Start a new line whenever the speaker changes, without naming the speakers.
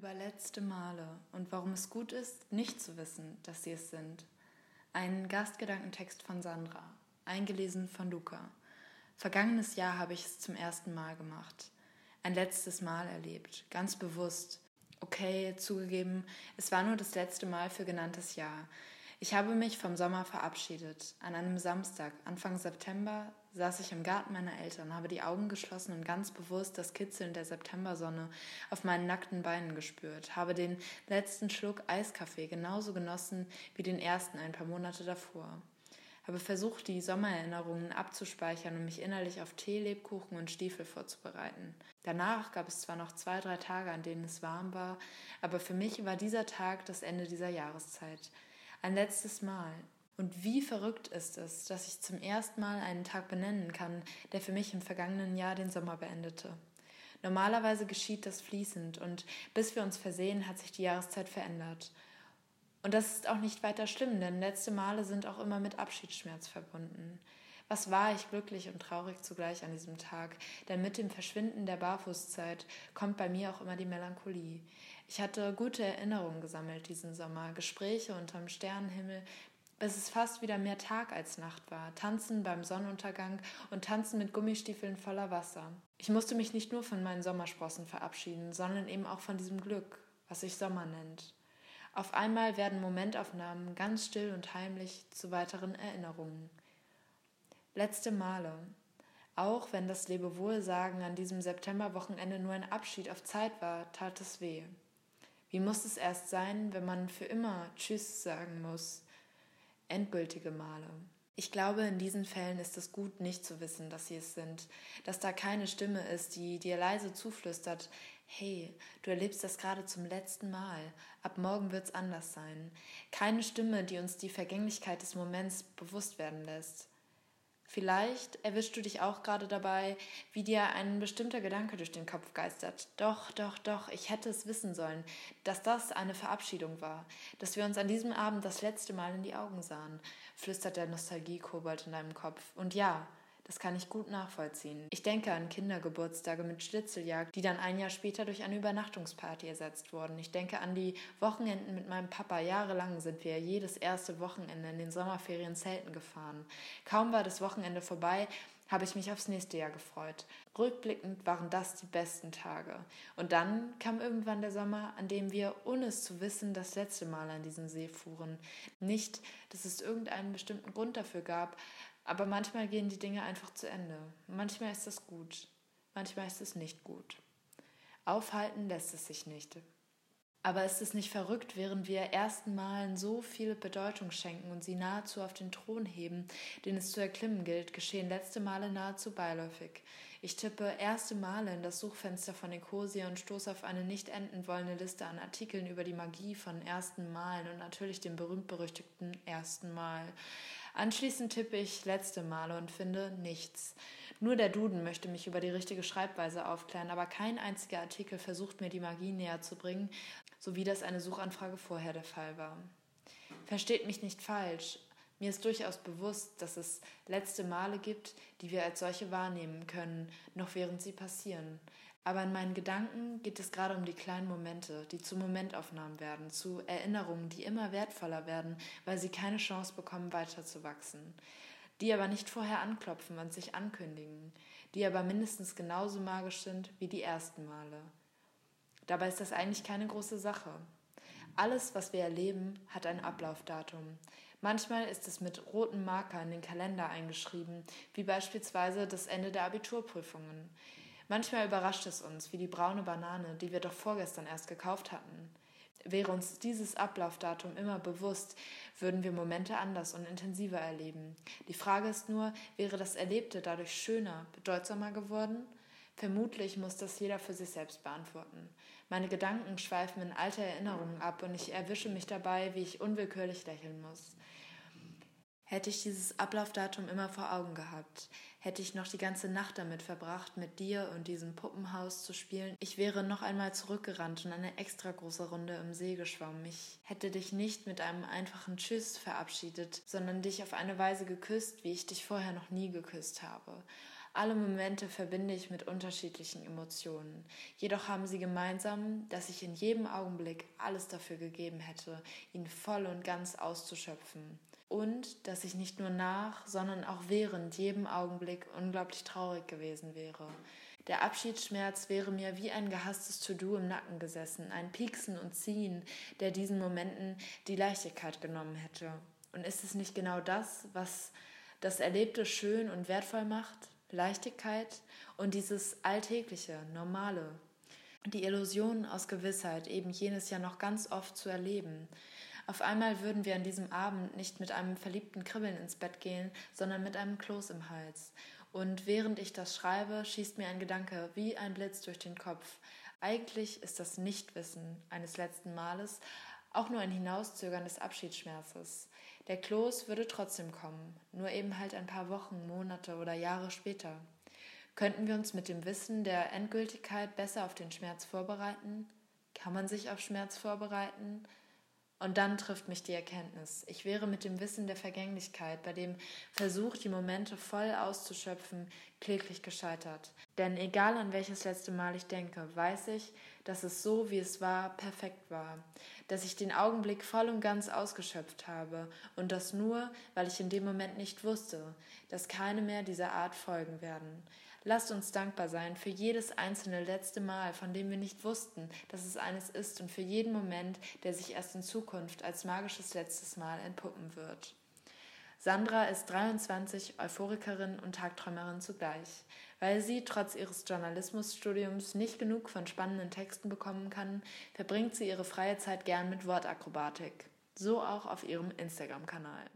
Über letzte Male und warum es gut ist, nicht zu wissen, dass sie es sind. Ein Gastgedankentext von Sandra, eingelesen von Luca. Vergangenes Jahr habe ich es zum ersten Mal gemacht. Ein letztes Mal erlebt, ganz bewusst. Okay, zugegeben, es war nur das letzte Mal für genanntes Jahr. Ich habe mich vom Sommer verabschiedet. An einem Samstag, Anfang September, saß ich im Garten meiner Eltern, habe die Augen geschlossen und ganz bewusst das Kitzeln der Septembersonne auf meinen nackten Beinen gespürt, habe den letzten Schluck Eiskaffee genauso genossen wie den ersten ein paar Monate davor, habe versucht, die Sommererinnerungen abzuspeichern und mich innerlich auf Tee, Lebkuchen und Stiefel vorzubereiten. Danach gab es zwar noch zwei, drei Tage, an denen es warm war, aber für mich war dieser Tag das Ende dieser Jahreszeit – ein letztes Mal. Und wie verrückt ist es, dass ich zum ersten Mal einen Tag benennen kann, der für mich im vergangenen Jahr den Sommer beendete. Normalerweise geschieht das fließend und bis wir uns versehen, hat sich die Jahreszeit verändert. Und das ist auch nicht weiter schlimm, denn letzte Male sind auch immer mit Abschiedsschmerz verbunden. Was war ich glücklich und traurig zugleich an diesem Tag, denn mit dem Verschwinden der Barfußzeit kommt bei mir auch immer die Melancholie. Ich hatte gute Erinnerungen gesammelt diesen Sommer, Gespräche unterm Sternenhimmel, bis es fast wieder mehr Tag als Nacht war, Tanzen beim Sonnenuntergang und Tanzen mit Gummistiefeln voller Wasser. Ich musste mich nicht nur von meinen Sommersprossen verabschieden, sondern eben auch von diesem Glück, was sich Sommer nennt. Auf einmal werden Momentaufnahmen ganz still und heimlich zu weiteren Erinnerungen. Letzte Male. Auch wenn das Lebewohlsagen an diesem Septemberwochenende nur ein Abschied auf Zeit war, tat es weh. Wie muss es erst sein, wenn man für immer Tschüss sagen muss? Endgültige Male. Ich glaube, in diesen Fällen ist es gut, nicht zu wissen, dass sie es sind, dass da keine Stimme ist, die dir leise zuflüstert, hey, du erlebst das gerade zum letzten Mal, ab morgen wird's anders sein. Keine Stimme, die uns die Vergänglichkeit des Moments bewusst werden lässt. Vielleicht erwischst du dich auch gerade dabei, wie dir ein bestimmter Gedanke durch den Kopf geistert. Doch, doch, doch, ich hätte es wissen sollen, dass das eine Verabschiedung war, dass wir uns an diesem Abend das letzte Mal in die Augen sahen, flüstert der Nostalgie-Kobold in deinem Kopf. Und ja, das kann ich gut nachvollziehen. Ich denke an Kindergeburtstage mit Schnitzeljagd, die dann ein Jahr später durch eine Übernachtungsparty ersetzt wurden. Ich denke an die Wochenenden mit meinem Papa. Jahrelang sind wir jedes erste Wochenende in den Sommerferien Zelten gefahren. Kaum war das Wochenende vorbei, habe ich mich aufs nächste Jahr gefreut. Rückblickend waren das die besten Tage. Und dann kam irgendwann der Sommer, an dem wir, ohne es zu wissen, das letzte Mal an diesen See fuhren. Nicht, dass es irgendeinen bestimmten Grund dafür gab, aber manchmal gehen die Dinge einfach zu Ende. Manchmal ist es gut, manchmal ist es nicht gut. Aufhalten lässt es sich nicht. Aber ist es nicht verrückt, während wir ersten Malen so viel Bedeutung schenken und sie nahezu auf den Thron heben, den es zu erklimmen gilt, geschehen letzte Male nahezu beiläufig. Ich tippe erste Male in das Suchfenster von Ecosia und stoße auf eine nicht enden wollende Liste an Artikeln über die Magie von ersten Malen und natürlich dem berühmt-berüchtigten ersten Mal. Anschließend tippe ich letzte Male und finde nichts. Nur der Duden möchte mich über die richtige Schreibweise aufklären, aber kein einziger Artikel versucht mir die Magie näher zu bringen, so wie das eine Suchanfrage vorher der Fall war. Versteht mich nicht falsch. Mir ist durchaus bewusst, dass es letzte Male gibt, die wir als solche wahrnehmen können, noch während sie passieren. Aber in meinen Gedanken geht es gerade um die kleinen Momente, die zu Momentaufnahmen werden, zu Erinnerungen, die immer wertvoller werden, weil sie keine Chance bekommen, weiterzuwachsen. Die aber nicht vorher anklopfen und sich ankündigen, die aber mindestens genauso magisch sind wie die ersten Male. Dabei ist das eigentlich keine große Sache. Alles, was wir erleben, hat ein Ablaufdatum. Manchmal ist es mit roten Marker in den Kalender eingeschrieben, wie beispielsweise das Ende der Abiturprüfungen. Manchmal überrascht es uns, wie die braune Banane, die wir doch vorgestern erst gekauft hatten. Wäre uns dieses Ablaufdatum immer bewusst, würden wir Momente anders und intensiver erleben. Die Frage ist nur, wäre das Erlebte dadurch schöner, bedeutsamer geworden? Vermutlich muss das jeder für sich selbst beantworten. Meine Gedanken schweifen in alte Erinnerungen ab und ich erwische mich dabei, wie ich unwillkürlich lächeln muss. Hätte ich dieses Ablaufdatum immer vor Augen gehabt, hätte ich noch die ganze Nacht damit verbracht, mit dir und diesem Puppenhaus zu spielen. Ich wäre noch einmal zurückgerannt und eine extra große Runde im See geschwommen. Ich hätte dich nicht mit einem einfachen Tschüss verabschiedet, sondern dich auf eine Weise geküsst, wie ich dich vorher noch nie geküsst habe. Alle Momente verbinde ich mit unterschiedlichen Emotionen. Jedoch haben sie gemeinsam, dass ich in jedem Augenblick alles dafür gegeben hätte, ihn voll und ganz auszuschöpfen. Und dass ich nicht nur nach, sondern auch während jedem Augenblick unglaublich traurig gewesen wäre. Der Abschiedsschmerz wäre mir wie ein gehasstes To-Do im Nacken gesessen, ein Pieksen und Ziehen, der diesen Momenten die Leichtigkeit genommen hätte. Und ist es nicht genau das, was das Erlebte schön und wertvoll macht? Leichtigkeit und dieses Alltägliche, Normale. Die Illusion aus Gewissheit, eben jenes ja noch ganz oft zu erleben. Auf einmal würden wir an diesem Abend nicht mit einem verliebten Kribbeln ins Bett gehen, sondern mit einem Kloß im Hals. Und während ich das schreibe, schießt mir ein Gedanke wie ein Blitz durch den Kopf. Eigentlich ist das Nichtwissen eines letzten Males auch nur ein Hinauszögern des Abschiedsschmerzes. Der Kloß würde trotzdem kommen, nur eben halt ein paar Wochen, Monate oder Jahre später. Könnten wir uns mit dem Wissen der Endgültigkeit besser auf den Schmerz vorbereiten? Kann man sich auf Schmerz vorbereiten? Und dann trifft mich die Erkenntnis. Ich wäre mit dem Wissen der Vergänglichkeit, bei dem Versuch, die Momente voll auszuschöpfen, kläglich gescheitert. Denn egal an welches letzte Mal ich denke, weiß ich, dass es so, wie es war, perfekt war. Dass ich den Augenblick voll und ganz ausgeschöpft habe. Und das nur, weil ich in dem Moment nicht wusste, dass keine mehr dieser Art folgen werden. Lasst uns dankbar sein für jedes einzelne letzte Mal, von dem wir nicht wussten, dass es eines ist und für jeden Moment, der sich erst in Zukunft als magisches letztes Mal entpuppen wird. Sandra ist 23, Euphorikerin und Tagträumerin zugleich. Weil sie trotz ihres Journalismusstudiums nicht genug von spannenden Texten bekommen kann, verbringt sie ihre freie Zeit gern mit Wortakrobatik. So auch auf ihrem Instagram-Kanal.